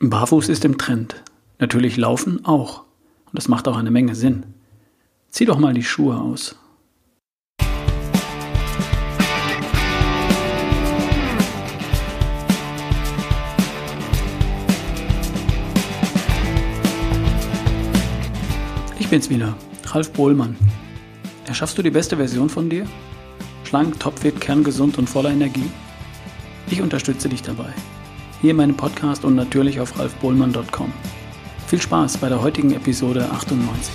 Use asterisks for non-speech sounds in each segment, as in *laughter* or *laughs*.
Barfuß ist im Trend. Natürlich Laufen auch. Und das macht auch eine Menge Sinn. Zieh doch mal die Schuhe aus. Ich bin's wieder, Ralf Bohlmann. Erschaffst du die beste Version von dir? Schlank, topfit, kerngesund und voller Energie? Ich unterstütze dich dabei hier in meinem Podcast und natürlich auf ralfbohlmann.com. Viel Spaß bei der heutigen Episode 98.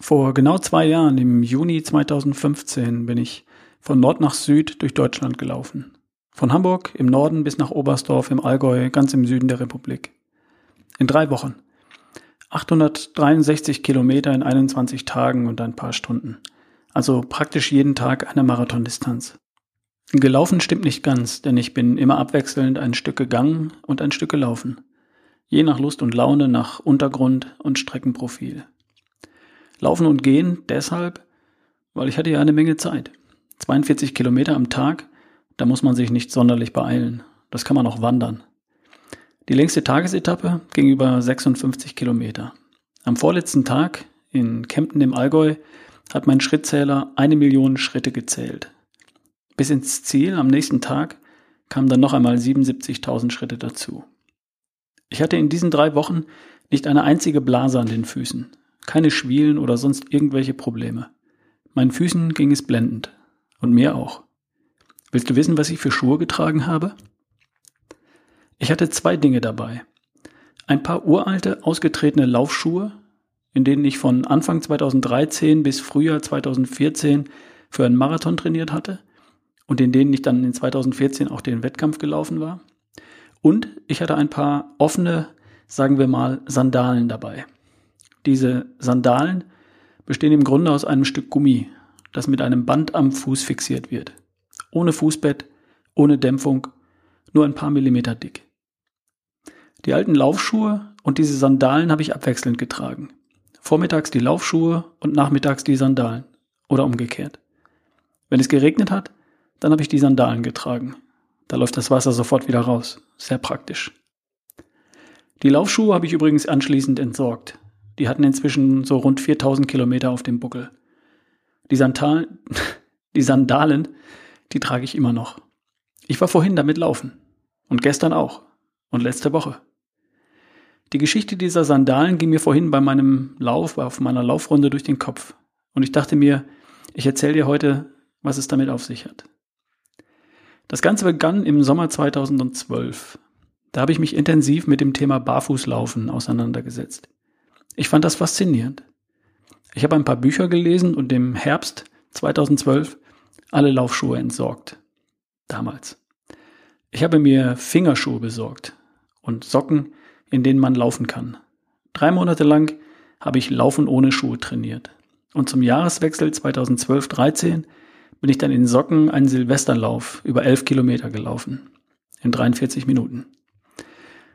Vor genau zwei Jahren, im Juni 2015, bin ich von Nord nach Süd durch Deutschland gelaufen. Von Hamburg im Norden bis nach Oberstdorf im Allgäu, ganz im Süden der Republik. In drei Wochen. 863 Kilometer in 21 Tagen und ein paar Stunden. Also praktisch jeden Tag eine Marathondistanz. Gelaufen stimmt nicht ganz, denn ich bin immer abwechselnd ein Stück gegangen und ein Stück gelaufen. Je nach Lust und Laune, nach Untergrund und Streckenprofil. Laufen und gehen deshalb, weil ich hatte ja eine Menge Zeit. 42 Kilometer am Tag da muss man sich nicht sonderlich beeilen. Das kann man auch wandern. Die längste Tagesetappe ging über 56 Kilometer. Am vorletzten Tag in Kempten im Allgäu hat mein Schrittzähler eine Million Schritte gezählt. Bis ins Ziel am nächsten Tag kamen dann noch einmal 77.000 Schritte dazu. Ich hatte in diesen drei Wochen nicht eine einzige Blase an den Füßen, keine Schwielen oder sonst irgendwelche Probleme. Meinen Füßen ging es blendend und mir auch. Willst du wissen, was ich für Schuhe getragen habe? Ich hatte zwei Dinge dabei. Ein paar uralte, ausgetretene Laufschuhe, in denen ich von Anfang 2013 bis Frühjahr 2014 für einen Marathon trainiert hatte und in denen ich dann in 2014 auch den Wettkampf gelaufen war. Und ich hatte ein paar offene, sagen wir mal, Sandalen dabei. Diese Sandalen bestehen im Grunde aus einem Stück Gummi, das mit einem Band am Fuß fixiert wird ohne Fußbett, ohne Dämpfung, nur ein paar Millimeter dick. Die alten Laufschuhe und diese Sandalen habe ich abwechselnd getragen. Vormittags die Laufschuhe und nachmittags die Sandalen. Oder umgekehrt. Wenn es geregnet hat, dann habe ich die Sandalen getragen. Da läuft das Wasser sofort wieder raus. Sehr praktisch. Die Laufschuhe habe ich übrigens anschließend entsorgt. Die hatten inzwischen so rund 4000 Kilometer auf dem Buckel. Die, Sandalen, *laughs* die Sandalen die trage ich immer noch. Ich war vorhin damit laufen. Und gestern auch. Und letzte Woche. Die Geschichte dieser Sandalen ging mir vorhin bei meinem Lauf, auf meiner Laufrunde durch den Kopf. Und ich dachte mir, ich erzähle dir heute, was es damit auf sich hat. Das Ganze begann im Sommer 2012. Da habe ich mich intensiv mit dem Thema Barfußlaufen auseinandergesetzt. Ich fand das faszinierend. Ich habe ein paar Bücher gelesen und im Herbst 2012 alle Laufschuhe entsorgt. Damals. Ich habe mir Fingerschuhe besorgt und Socken, in denen man laufen kann. Drei Monate lang habe ich Laufen ohne Schuhe trainiert. Und zum Jahreswechsel 2012-13 bin ich dann in Socken einen Silvesterlauf über elf Kilometer gelaufen. In 43 Minuten.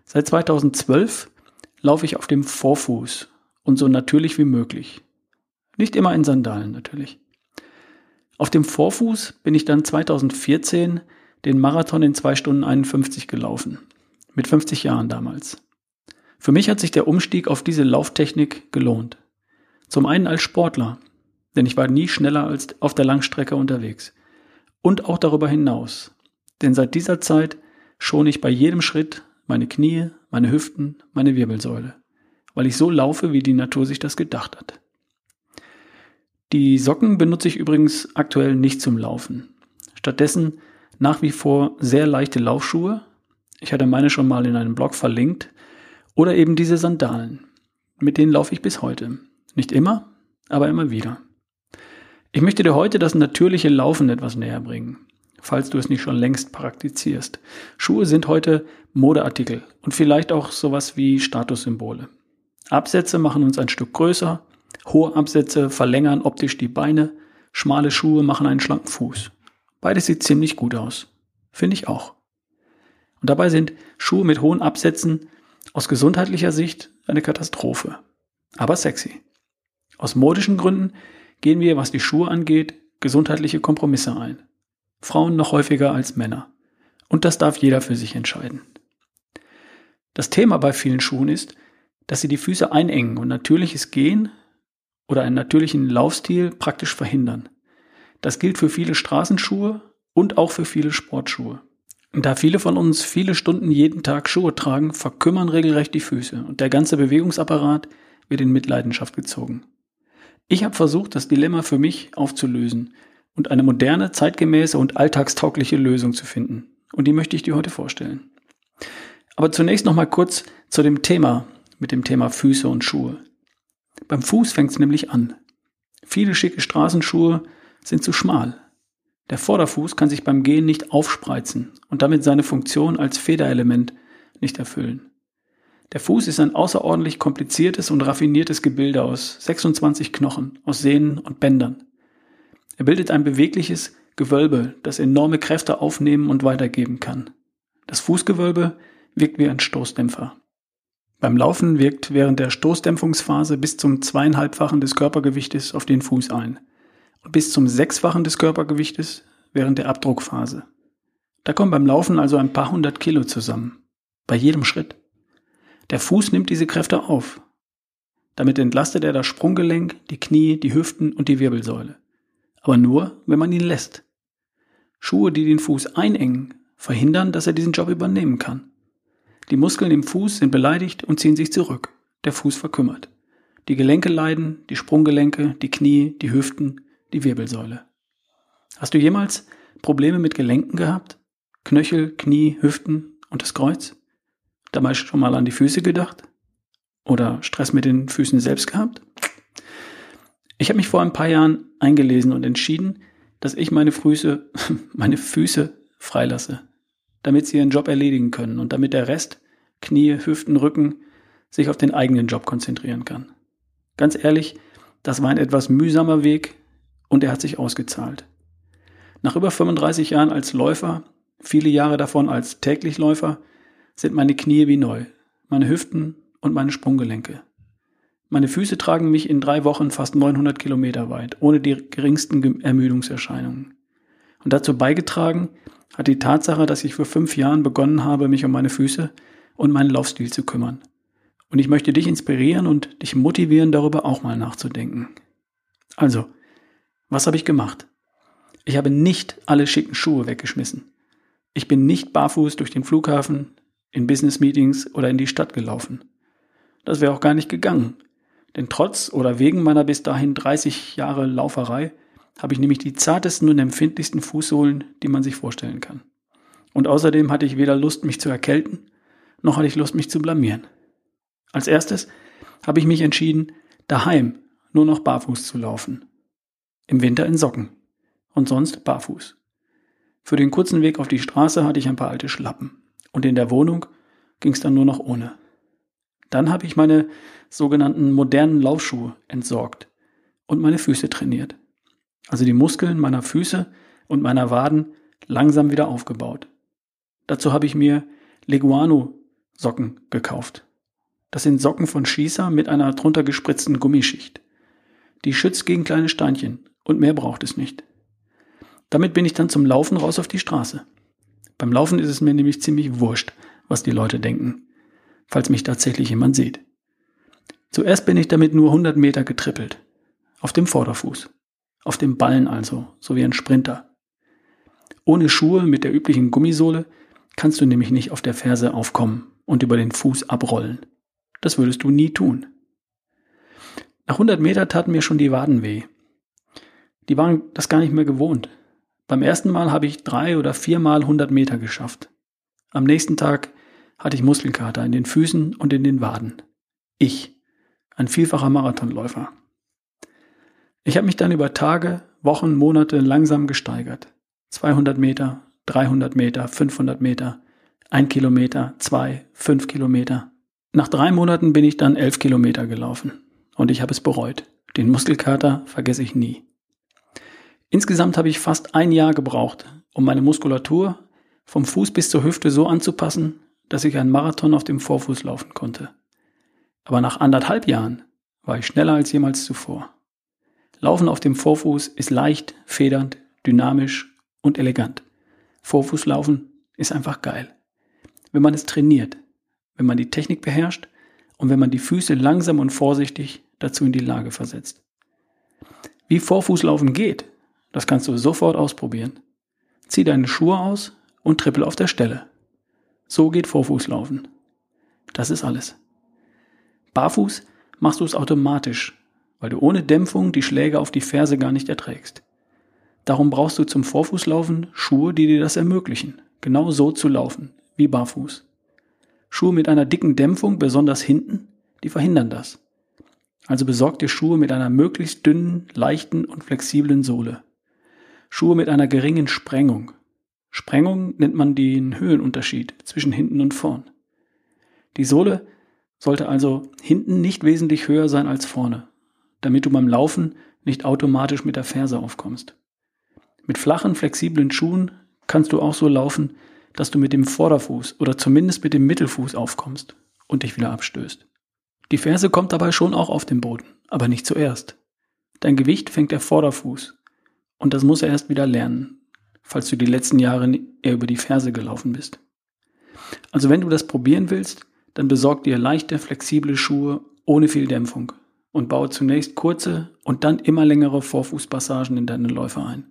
Seit 2012 laufe ich auf dem Vorfuß und so natürlich wie möglich. Nicht immer in Sandalen natürlich. Auf dem Vorfuß bin ich dann 2014 den Marathon in 2 Stunden 51 gelaufen. Mit 50 Jahren damals. Für mich hat sich der Umstieg auf diese Lauftechnik gelohnt. Zum einen als Sportler, denn ich war nie schneller als auf der Langstrecke unterwegs. Und auch darüber hinaus, denn seit dieser Zeit schone ich bei jedem Schritt meine Knie, meine Hüften, meine Wirbelsäule, weil ich so laufe, wie die Natur sich das gedacht hat. Die Socken benutze ich übrigens aktuell nicht zum Laufen. Stattdessen nach wie vor sehr leichte Laufschuhe. Ich hatte meine schon mal in einem Blog verlinkt. Oder eben diese Sandalen. Mit denen laufe ich bis heute. Nicht immer, aber immer wieder. Ich möchte dir heute das natürliche Laufen etwas näher bringen, falls du es nicht schon längst praktizierst. Schuhe sind heute Modeartikel und vielleicht auch sowas wie Statussymbole. Absätze machen uns ein Stück größer, Hohe Absätze verlängern optisch die Beine, schmale Schuhe machen einen schlanken Fuß. Beides sieht ziemlich gut aus. Finde ich auch. Und dabei sind Schuhe mit hohen Absätzen Aus gesundheitlicher Sicht eine Katastrophe, aber sexy. Aus modischen Gründen gehen wir, was die Schuhe angeht, gesundheitliche Kompromisse ein. Frauen noch häufiger als Männer. Und das darf jeder für sich entscheiden. Das Thema bei vielen Schuhen ist, dass sie die Füße einengen und natürliches Gehen oder einen natürlichen Laufstil praktisch verhindern. Das gilt für viele Straßenschuhe und auch für viele Sportschuhe. Da viele von uns viele Stunden jeden Tag Schuhe tragen, verkümmern regelrecht die Füße und der ganze Bewegungsapparat wird in Mitleidenschaft gezogen. Ich habe versucht, das Dilemma für mich aufzulösen und eine moderne, zeitgemäße und alltagstaugliche Lösung zu finden. Und die möchte ich dir heute vorstellen. Aber zunächst noch mal kurz zu dem Thema, mit dem Thema Füße und Schuhe. Beim Fuß fängt es nämlich an. Viele schicke Straßenschuhe sind zu schmal. Der Vorderfuß kann sich beim Gehen nicht aufspreizen und damit seine Funktion als Federelement nicht erfüllen. Der Fuß ist ein außerordentlich kompliziertes und raffiniertes Gebilde aus 26 Knochen, aus Sehnen und Bändern. Er bildet ein bewegliches Gewölbe, das enorme Kräfte aufnehmen und weitergeben kann. Das Fußgewölbe wirkt wie ein Stoßdämpfer. Beim Laufen wirkt während der Stoßdämpfungsphase bis zum zweieinhalbfachen des Körpergewichtes auf den Fuß ein und bis zum sechsfachen des Körpergewichtes während der Abdruckphase. Da kommen beim Laufen also ein paar hundert Kilo zusammen. Bei jedem Schritt. Der Fuß nimmt diese Kräfte auf. Damit entlastet er das Sprunggelenk, die Knie, die Hüften und die Wirbelsäule. Aber nur, wenn man ihn lässt. Schuhe, die den Fuß einengen, verhindern, dass er diesen Job übernehmen kann. Die Muskeln im Fuß sind beleidigt und ziehen sich zurück. Der Fuß verkümmert. Die Gelenke leiden, die Sprunggelenke, die Knie, die Hüften, die Wirbelsäule. Hast du jemals Probleme mit Gelenken gehabt? Knöchel, Knie, Hüften und das Kreuz? Dabei schon mal an die Füße gedacht? Oder Stress mit den Füßen selbst gehabt? Ich habe mich vor ein paar Jahren eingelesen und entschieden, dass ich meine Füße, *laughs* meine Füße freilasse damit sie ihren Job erledigen können und damit der Rest, Knie, Hüften, Rücken, sich auf den eigenen Job konzentrieren kann. Ganz ehrlich, das war ein etwas mühsamer Weg und er hat sich ausgezahlt. Nach über 35 Jahren als Läufer, viele Jahre davon als Täglichläufer, sind meine Knie wie neu, meine Hüften und meine Sprunggelenke. Meine Füße tragen mich in drei Wochen fast 900 Kilometer weit, ohne die geringsten Ermüdungserscheinungen. Und dazu beigetragen hat die Tatsache, dass ich vor fünf Jahren begonnen habe, mich um meine Füße und meinen Laufstil zu kümmern. Und ich möchte dich inspirieren und dich motivieren, darüber auch mal nachzudenken. Also, was habe ich gemacht? Ich habe nicht alle schicken Schuhe weggeschmissen. Ich bin nicht barfuß durch den Flughafen, in Business-Meetings oder in die Stadt gelaufen. Das wäre auch gar nicht gegangen. Denn trotz oder wegen meiner bis dahin 30 Jahre Lauferei habe ich nämlich die zartesten und empfindlichsten Fußsohlen, die man sich vorstellen kann. Und außerdem hatte ich weder Lust, mich zu erkälten, noch hatte ich Lust, mich zu blamieren. Als erstes habe ich mich entschieden, daheim nur noch barfuß zu laufen. Im Winter in Socken und sonst barfuß. Für den kurzen Weg auf die Straße hatte ich ein paar alte Schlappen und in der Wohnung ging es dann nur noch ohne. Dann habe ich meine sogenannten modernen Laufschuhe entsorgt und meine Füße trainiert also die Muskeln meiner Füße und meiner Waden, langsam wieder aufgebaut. Dazu habe ich mir Leguano Socken gekauft. Das sind Socken von Schießer mit einer drunter gespritzten Gummischicht. Die schützt gegen kleine Steinchen und mehr braucht es nicht. Damit bin ich dann zum Laufen raus auf die Straße. Beim Laufen ist es mir nämlich ziemlich wurscht, was die Leute denken, falls mich tatsächlich jemand sieht. Zuerst bin ich damit nur 100 Meter getrippelt, auf dem Vorderfuß. Auf dem Ballen also, so wie ein Sprinter. Ohne Schuhe mit der üblichen Gummisohle kannst du nämlich nicht auf der Ferse aufkommen und über den Fuß abrollen. Das würdest du nie tun. Nach 100 Meter taten mir schon die Waden weh. Die waren das gar nicht mehr gewohnt. Beim ersten Mal habe ich drei oder viermal 100 Meter geschafft. Am nächsten Tag hatte ich Muskelkater in den Füßen und in den Waden. Ich, ein vielfacher Marathonläufer. Ich habe mich dann über Tage, Wochen, Monate langsam gesteigert. 200 Meter, 300 Meter, 500 Meter, 1 Kilometer, 2, 5 Kilometer. Nach drei Monaten bin ich dann 11 Kilometer gelaufen. Und ich habe es bereut. Den Muskelkater vergesse ich nie. Insgesamt habe ich fast ein Jahr gebraucht, um meine Muskulatur vom Fuß bis zur Hüfte so anzupassen, dass ich einen Marathon auf dem Vorfuß laufen konnte. Aber nach anderthalb Jahren war ich schneller als jemals zuvor. Laufen auf dem Vorfuß ist leicht, federnd, dynamisch und elegant. Vorfußlaufen ist einfach geil. Wenn man es trainiert, wenn man die Technik beherrscht und wenn man die Füße langsam und vorsichtig dazu in die Lage versetzt. Wie Vorfußlaufen geht, das kannst du sofort ausprobieren. Zieh deine Schuhe aus und trippel auf der Stelle. So geht Vorfußlaufen. Das ist alles. Barfuß machst du es automatisch, weil du ohne Dämpfung die Schläge auf die Ferse gar nicht erträgst. Darum brauchst du zum Vorfußlaufen Schuhe, die dir das ermöglichen, genau so zu laufen, wie barfuß. Schuhe mit einer dicken Dämpfung, besonders hinten, die verhindern das. Also besorg dir Schuhe mit einer möglichst dünnen, leichten und flexiblen Sohle. Schuhe mit einer geringen Sprengung. Sprengung nennt man den Höhenunterschied zwischen hinten und vorn. Die Sohle sollte also hinten nicht wesentlich höher sein als vorne, damit du beim Laufen nicht automatisch mit der Ferse aufkommst. Mit flachen, flexiblen Schuhen kannst du auch so laufen, dass du mit dem Vorderfuß oder zumindest mit dem Mittelfuß aufkommst und dich wieder abstößt. Die Ferse kommt dabei schon auch auf den Boden, aber nicht zuerst. Dein Gewicht fängt der Vorderfuß und das muss er erst wieder lernen, falls du die letzten Jahre eher über die Ferse gelaufen bist. Also wenn du das probieren willst, dann besorg dir leichte, flexible Schuhe ohne viel Dämpfung und baue zunächst kurze und dann immer längere Vorfußpassagen in deine Läufe ein.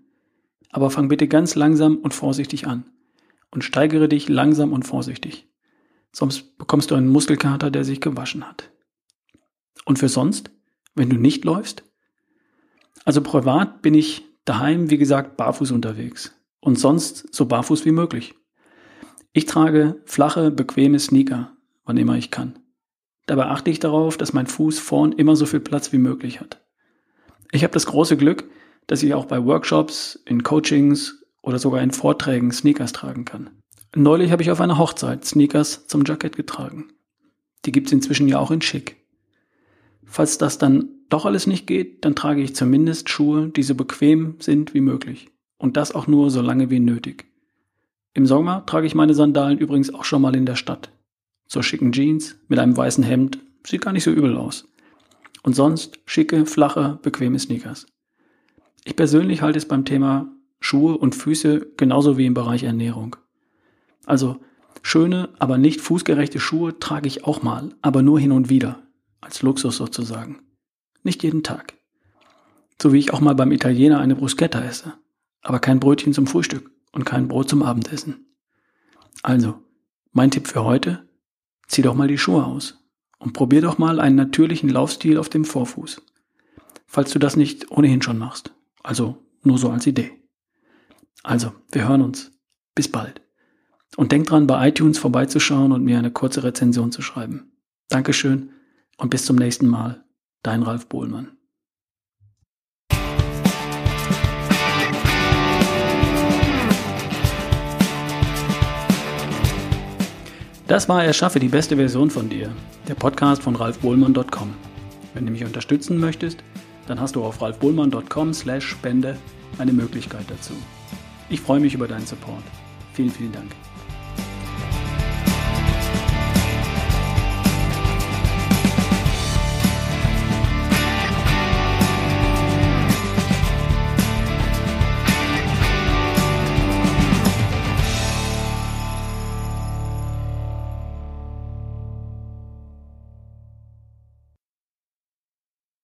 Aber fang bitte ganz langsam und vorsichtig an und steigere dich langsam und vorsichtig. Sonst bekommst du einen Muskelkater, der sich gewaschen hat. Und für sonst, wenn du nicht läufst? Also privat bin ich daheim, wie gesagt, barfuß unterwegs und sonst so barfuß wie möglich. Ich trage flache, bequeme Sneaker, wann immer ich kann. Dabei achte ich darauf, dass mein Fuß vorn immer so viel Platz wie möglich hat. Ich habe das große Glück, dass ich auch bei Workshops, in Coachings oder sogar in Vorträgen Sneakers tragen kann. Neulich habe ich auf einer Hochzeit Sneakers zum Jackett getragen. Die gibt's inzwischen ja auch in schick. Falls das dann doch alles nicht geht, dann trage ich zumindest Schuhe, die so bequem sind wie möglich. Und das auch nur so lange wie nötig. Im Sommer trage ich meine Sandalen übrigens auch schon mal in der Stadt zur schicken Jeans mit einem weißen Hemd. Sieht gar nicht so übel aus. Und sonst schicke, flache, bequeme Sneakers. Ich persönlich halte es beim Thema Schuhe und Füße genauso wie im Bereich Ernährung. Also schöne, aber nicht fußgerechte Schuhe trage ich auch mal, aber nur hin und wieder, als Luxus sozusagen. Nicht jeden Tag. So wie ich auch mal beim Italiener eine Bruschetta esse, aber kein Brötchen zum Frühstück und kein Brot zum Abendessen. Also, mein Tipp für heute, Zieh doch mal die Schuhe aus und probier doch mal einen natürlichen Laufstil auf dem Vorfuß. Falls du das nicht ohnehin schon machst. Also nur so als Idee. Also, wir hören uns. Bis bald. Und denk dran, bei iTunes vorbeizuschauen und mir eine kurze Rezension zu schreiben. Dankeschön und bis zum nächsten Mal. Dein Ralf Bohlmann. Das war Erschaffe die beste Version von dir, der Podcast von ralfbohlmann.com. Wenn du mich unterstützen möchtest, dann hast du auf ralfbohlmann.com slash spende eine Möglichkeit dazu. Ich freue mich über deinen Support. Vielen, vielen Dank.